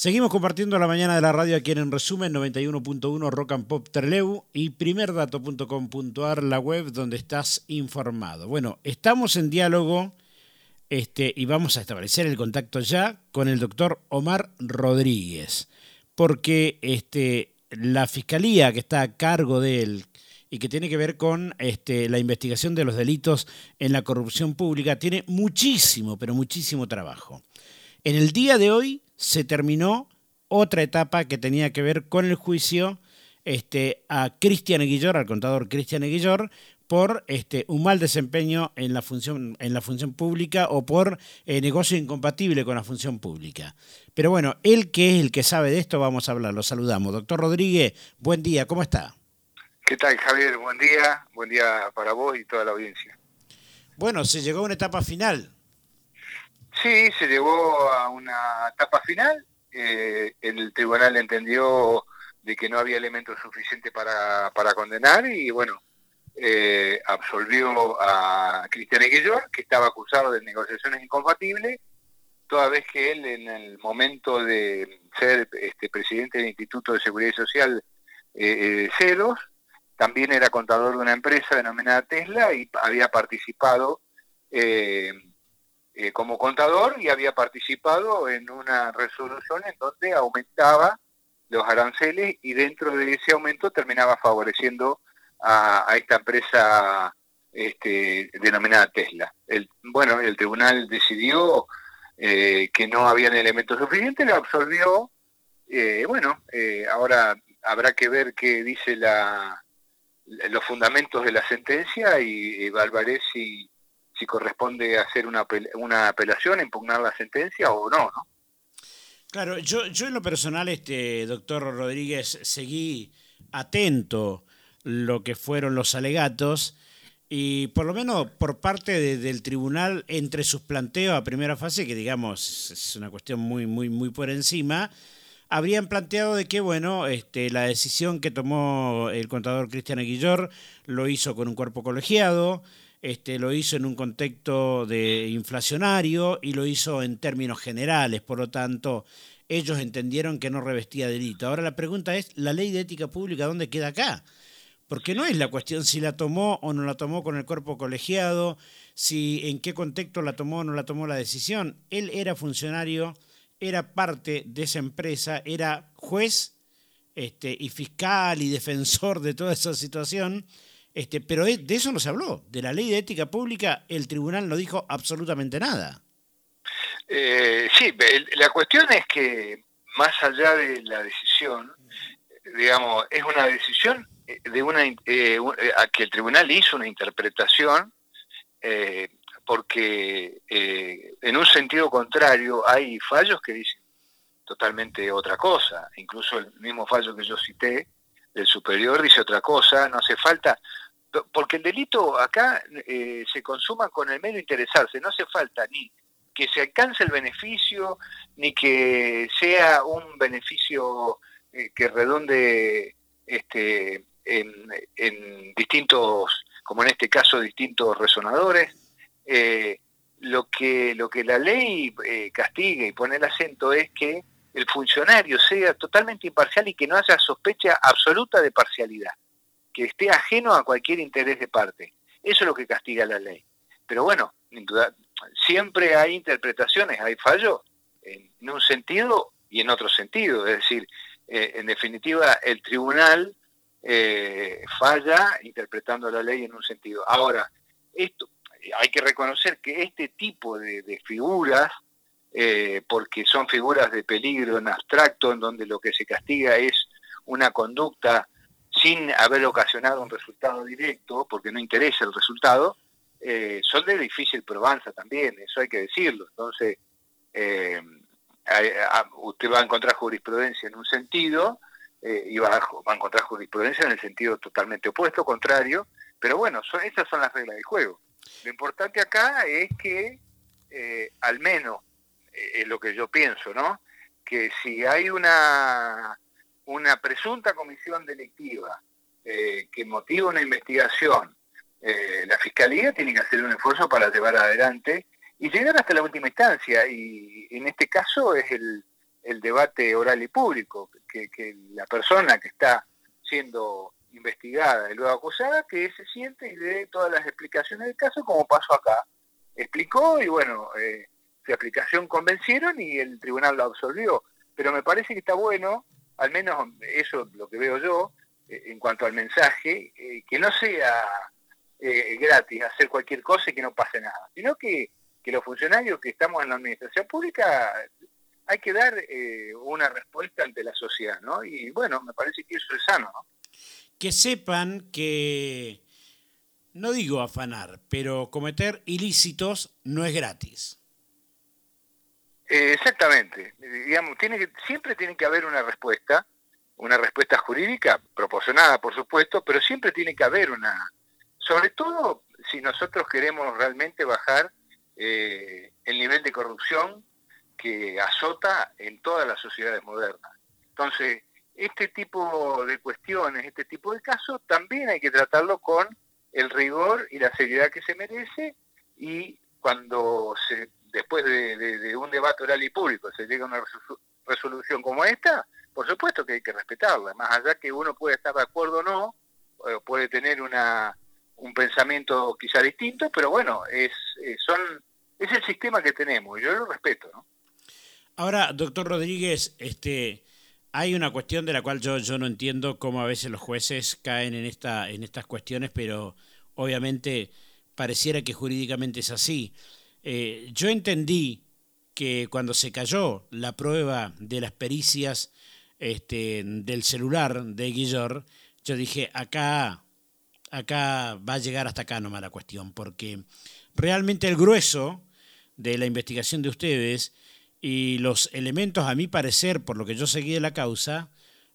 Seguimos compartiendo la mañana de la radio aquí en, en resumen 91.1 Rock and Pop Terleu y primerdato.com.ar, la web donde estás informado. Bueno, estamos en diálogo este, y vamos a establecer el contacto ya con el doctor Omar Rodríguez, porque este, la fiscalía que está a cargo de él y que tiene que ver con este, la investigación de los delitos en la corrupción pública tiene muchísimo, pero muchísimo trabajo. En el día de hoy se terminó otra etapa que tenía que ver con el juicio este, a Cristian Aguillor, al contador Cristian Aguillor, por este, un mal desempeño en la función, en la función pública o por eh, negocio incompatible con la función pública. Pero bueno, él que es el que sabe de esto, vamos a hablar, lo saludamos. Doctor Rodríguez, buen día, ¿cómo está? ¿Qué tal, Javier? Buen día, buen día para vos y toda la audiencia. Bueno, se llegó a una etapa final. Sí, se llegó a una etapa final. Eh, el tribunal entendió de que no había elementos suficientes para, condenar y bueno, eh, absolvió a Cristian Eguillor, que estaba acusado de negociaciones incompatibles, toda vez que él en el momento de ser este, presidente del Instituto de Seguridad Social eh, eh CEDOS, también era contador de una empresa denominada Tesla y había participado eh, eh, como contador y había participado en una resolución en donde aumentaba los aranceles y dentro de ese aumento terminaba favoreciendo a, esta empresa este, denominada Tesla. Bueno, el tribunal decidió eh, que no habían elementos suficientes, lo absolvió. Eh, bueno, ahora habrá que ver qué dice la, los fundamentos de la sentencia y evaluaré si si corresponde hacer una, una apelación, impugnar la sentencia o no, ¿no? Claro, yo, yo en lo personal, este doctor Rodríguez, seguí atento lo que fueron los alegatos y por lo menos por parte del tribunal entre sus planteos a primera fase, que digamos es una cuestión muy, muy, muy por encima, habrían planteado de que, bueno, este, la decisión que tomó el contador Cristian Aguillor lo hizo con un cuerpo colegiado, este, lo hizo en un contexto de inflacionario y lo hizo en términos generales, por lo tanto, ellos entendieron que no revestía delito. Ahora la pregunta es, ¿la ley de ética pública dónde queda acá? Porque no es la cuestión si la tomó o no la tomó con el cuerpo colegiado, si en qué contexto la tomó o no la tomó la decisión. Él era funcionario, era parte de esa empresa, era juez este, y fiscal y defensor de toda esa situación este, pero de eso no se habló. De la ley de ética pública, el tribunal no dijo absolutamente nada. Eh, sí, la cuestión es que más allá de la decisión, digamos, es una decisión de una eh, a que el tribunal hizo una interpretación eh, porque en un sentido contrario hay fallos que dicen totalmente otra cosa. Incluso el mismo fallo que yo cité del superior dice otra cosa. No hace falta porque el delito acá eh, se consuma con el mero interesarse, no hace falta ni que se alcance el beneficio, ni que sea un beneficio eh, que redonde este, en, distintos, como en este caso, distintos resonadores. Eh, lo, que, lo que la ley castiga y pone el acento es que el funcionario sea totalmente imparcial y que no haya sospecha absoluta de parcialidad que esté ajeno a cualquier interés de parte. Eso es lo que castiga la ley. Pero bueno, siempre hay interpretaciones, hay fallos en un sentido y en otro sentido. Es decir, eh, en definitiva, el tribunal eh, falla interpretando la ley en un sentido. Ahora, esto hay que reconocer que este tipo de, figuras, eh, porque son figuras de peligro en abstracto, en donde lo que se castiga es una conducta sin haber ocasionado un resultado directo, porque no interesa el resultado, eh, son de difícil probanza también, eso hay que decirlo. Entonces, eh, usted va a encontrar jurisprudencia en un sentido eh, y va a, encontrar jurisprudencia en el sentido totalmente opuesto, contrario, pero bueno, esas son las reglas del juego. Lo importante acá es que, al menos, es lo que yo pienso, ¿no? Que si hay una una presunta comisión delictiva eh, que motiva una investigación, eh, la Fiscalía tiene que hacer un esfuerzo para llevar adelante y llegar hasta la última instancia. Y en este caso es el, el debate oral y público, que, que la persona que está siendo investigada y luego acusada, que se siente y dé todas las explicaciones del caso, como pasó acá. Explicó y bueno, eh, su explicación convencieron y el tribunal lo absolvió. Pero me parece que está bueno, al menos eso es lo que veo yo, eh, en cuanto al mensaje, eh, que no sea eh, gratis hacer cualquier cosa y que no pase nada, sino que, que los funcionarios que estamos en la administración pública hay que dar una respuesta ante la sociedad, ¿no? Y bueno, me parece que eso es sano, ¿no? que sepan que, no digo afanar, pero cometer ilícitos no es gratis. Eh, exactamente. Digamos, tiene que, siempre tiene que haber una respuesta, una respuesta jurídica proporcionada, por supuesto, pero siempre tiene que haber una, sobre todo si nosotros queremos realmente bajar eh, el nivel de corrupción que azota en todas las sociedades modernas. Entonces, este tipo de cuestiones, este tipo de casos, también hay que tratarlo con el rigor y la seriedad que se merece y cuando se, después de, un debate oral y público se llega a una resolución como esta, por supuesto que hay que respetarla, más allá que uno puede estar de acuerdo o no, puede tener una, un pensamiento quizá distinto, pero bueno, es, eh, son, es el sistema que tenemos yo lo respeto. ¿no? Ahora, doctor Rodríguez, este, hay una cuestión de la cual yo, yo no entiendo cómo a veces los jueces caen en, esta, en estas cuestiones, pero obviamente pareciera que jurídicamente es así. Eh, yo entendí que cuando se cayó la prueba de las pericias este, del celular de Guillor, yo dije, acá, acá va a llegar hasta acá nomás la cuestión, porque realmente el grueso de la investigación de ustedes y los elementos, a mi parecer, por lo que yo seguí de la causa,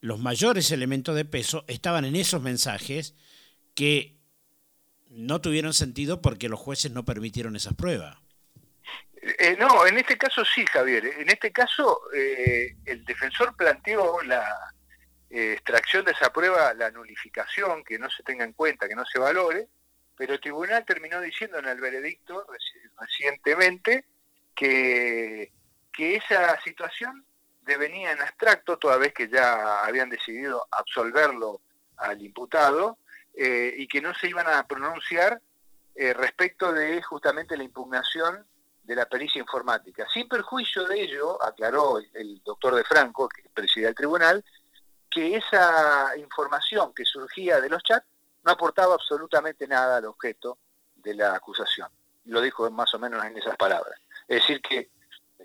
los mayores elementos de peso estaban en esos mensajes que no tuvieron sentido porque los jueces no permitieron esas pruebas. Eh, no, en este caso sí, Javier. En este caso, eh, el defensor planteó la eh, extracción de esa prueba, la nulificación, que no se tenga en cuenta, que no se valore, pero el tribunal terminó diciendo en el veredicto recientemente que que esa situación devenía en abstracto, toda vez que ya habían decidido absolverlo al imputado, eh, y que no se iban a pronunciar eh, respecto de justamente la impugnación de la pericia informática. Sin perjuicio de ello, aclaró el, doctor De Franco, que presidía el tribunal, que esa información que surgía de los chats no aportaba absolutamente nada al objeto de la acusación. Lo dijo más o menos en esas palabras. Es decir, que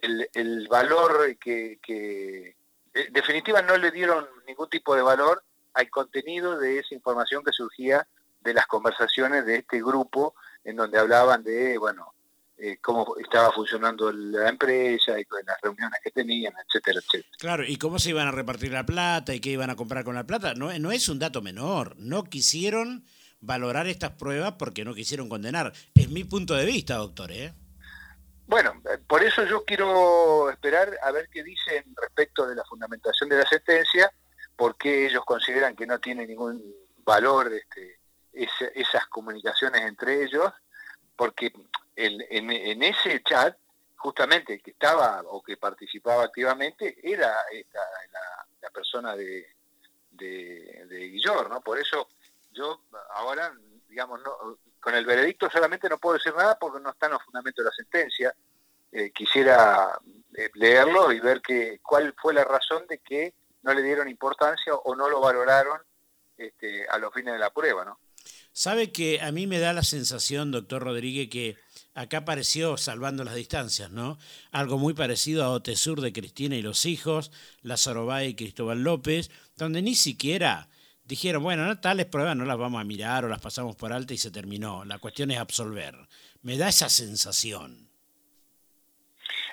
el, valor que, que, en definitiva no le dieron ningún tipo de valor al contenido de esa información que surgía de las conversaciones de este grupo en donde hablaban de, bueno, eh, cómo estaba funcionando la empresa y las reuniones que tenían, etcétera, etcétera. Claro, y cómo se iban a repartir la plata y qué iban a comprar con la plata. No, no es un dato menor. No quisieron valorar estas pruebas porque no quisieron condenar. Es mi punto de vista, doctor. ¿eh? Bueno, eh, por eso yo quiero esperar a ver qué dicen respecto de la fundamentación de la sentencia, porque ellos consideran que no tiene ningún valor este, esas comunicaciones entre ellos, porque en, ese chat, justamente el que estaba o que participaba activamente era la, persona de, de, Guillor, ¿no? Por eso yo ahora, digamos, no, con el veredicto solamente no puedo decir nada porque no está en los fundamentos de la sentencia. Eh, quisiera eh, leerlo y ver que, cuál fue la razón de que no le dieron importancia o no lo valoraron este, a los fines de la prueba, ¿no? Sabe que a mí me da la sensación, doctor Rodríguez, que acá apareció salvando las distancias, ¿no? Algo muy parecido a Otesur de Cristina y los hijos, La y Cristóbal López, donde ni siquiera dijeron, bueno, no, tales pruebas no las vamos a mirar o las pasamos por alta y se terminó. La cuestión es absolver. Me da esa sensación.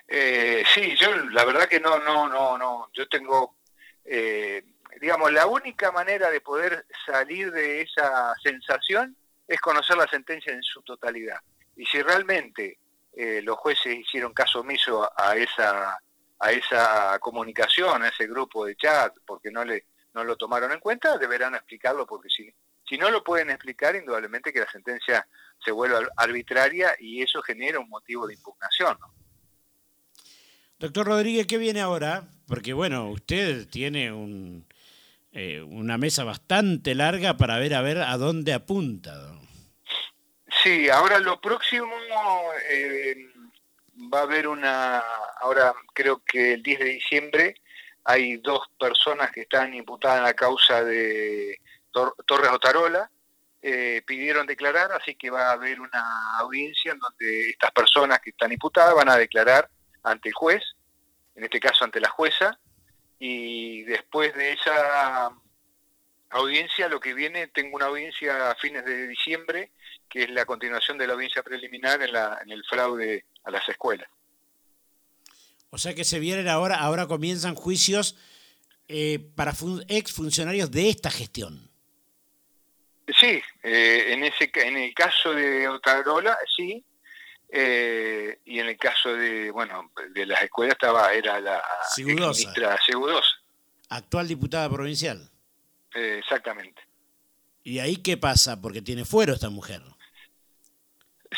Eh, sí, yo la verdad que no, no, no, no. Yo tengo, eh, digamos, la única manera de poder salir de esa sensación es conocer la sentencia en su totalidad. Y si realmente eh, los jueces hicieron caso omiso a esa, a esa comunicación, a ese grupo de chat, porque no le no lo tomaron en cuenta, deberán explicarlo porque si, si no lo pueden explicar, indudablemente que la sentencia se vuelve arbitraria y eso genera un motivo de impugnación. Doctor Rodríguez, ¿qué viene ahora? Porque bueno, usted tiene un, eh, una mesa bastante larga para ver a ver a dónde apunta. Sí, ahora lo próximo eh, va a haber una, ahora creo que el 10 de diciembre hay dos personas que están imputadas en la causa de Torres Otarola, eh, pidieron declarar, así que va a haber una audiencia en donde estas personas que están imputadas van a declarar ante el juez, en este caso ante la jueza, y después de esa audiencia, lo que viene, tengo una audiencia a fines de diciembre, que es la continuación de la audiencia preliminar en, la, en el fraude a las escuelas. O sea que se vienen ahora, ahora comienzan juicios eh, para ex funcionarios de esta gestión. Sí, eh, en ese en el caso de Otarola, sí, eh, y en el caso de bueno de las escuelas estaba era la ministra Segudosa. Actual diputada provincial. Eh, exactamente. ¿Y ahí qué pasa? Porque tiene fuero esta mujer.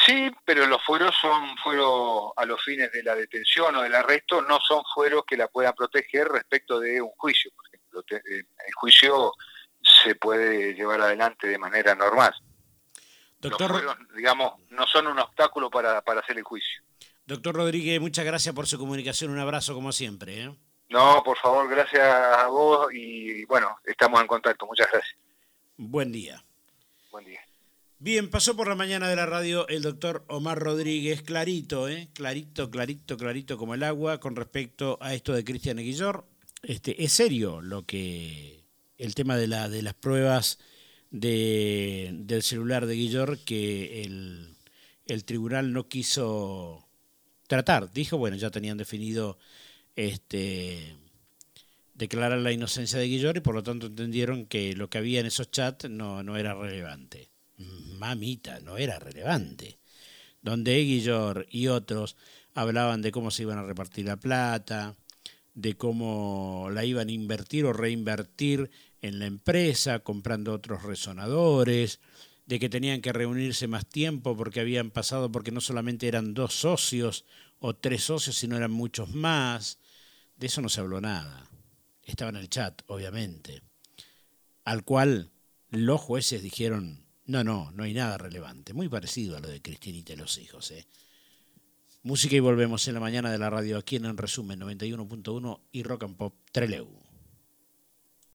Sí, pero los fueros son fueros a los fines de la detención o del arresto, no son fueros que la puedan proteger respecto de un juicio. Por ejemplo, el juicio se puede llevar adelante de manera normal. Doctor, digamos, no son un obstáculo para, hacer el juicio. Doctor Rodríguez, muchas gracias por su comunicación. Un abrazo como siempre. ¿eh? No, por favor, gracias a vos y bueno, estamos en contacto. Muchas gracias. Buen día. Buen día. Bien, pasó por la mañana de la radio el doctor Omar Rodríguez, clarito, ¿eh? clarito, clarito, clarito como el agua con respecto a esto de Cristian Aguillor. Este, es serio lo que el tema de, la, de las pruebas de, del celular de Guillor que el, el, tribunal no quiso tratar. Dijo, bueno, ya tenían definido este, declarar la inocencia de Guillor y por lo tanto entendieron que lo que había en esos chats no, no era relevante. Mamita, no era relevante. Donde Guillor y otros hablaban de cómo se iban a repartir la plata, de cómo la iban a invertir o reinvertir en la empresa, comprando otros resonadores, de que tenían que reunirse más tiempo porque habían pasado, porque no solamente eran dos socios o tres socios, sino eran muchos más. De eso no se habló nada. Estaba en el chat, obviamente. Al cual los jueces dijeron, no, no, no hay nada relevante. Muy parecido a lo de Cristinita y los hijos. ¿eh? Música y volvemos en la mañana de la radio aquí en, en resumen 91.1 y Rock and Pop Treleu.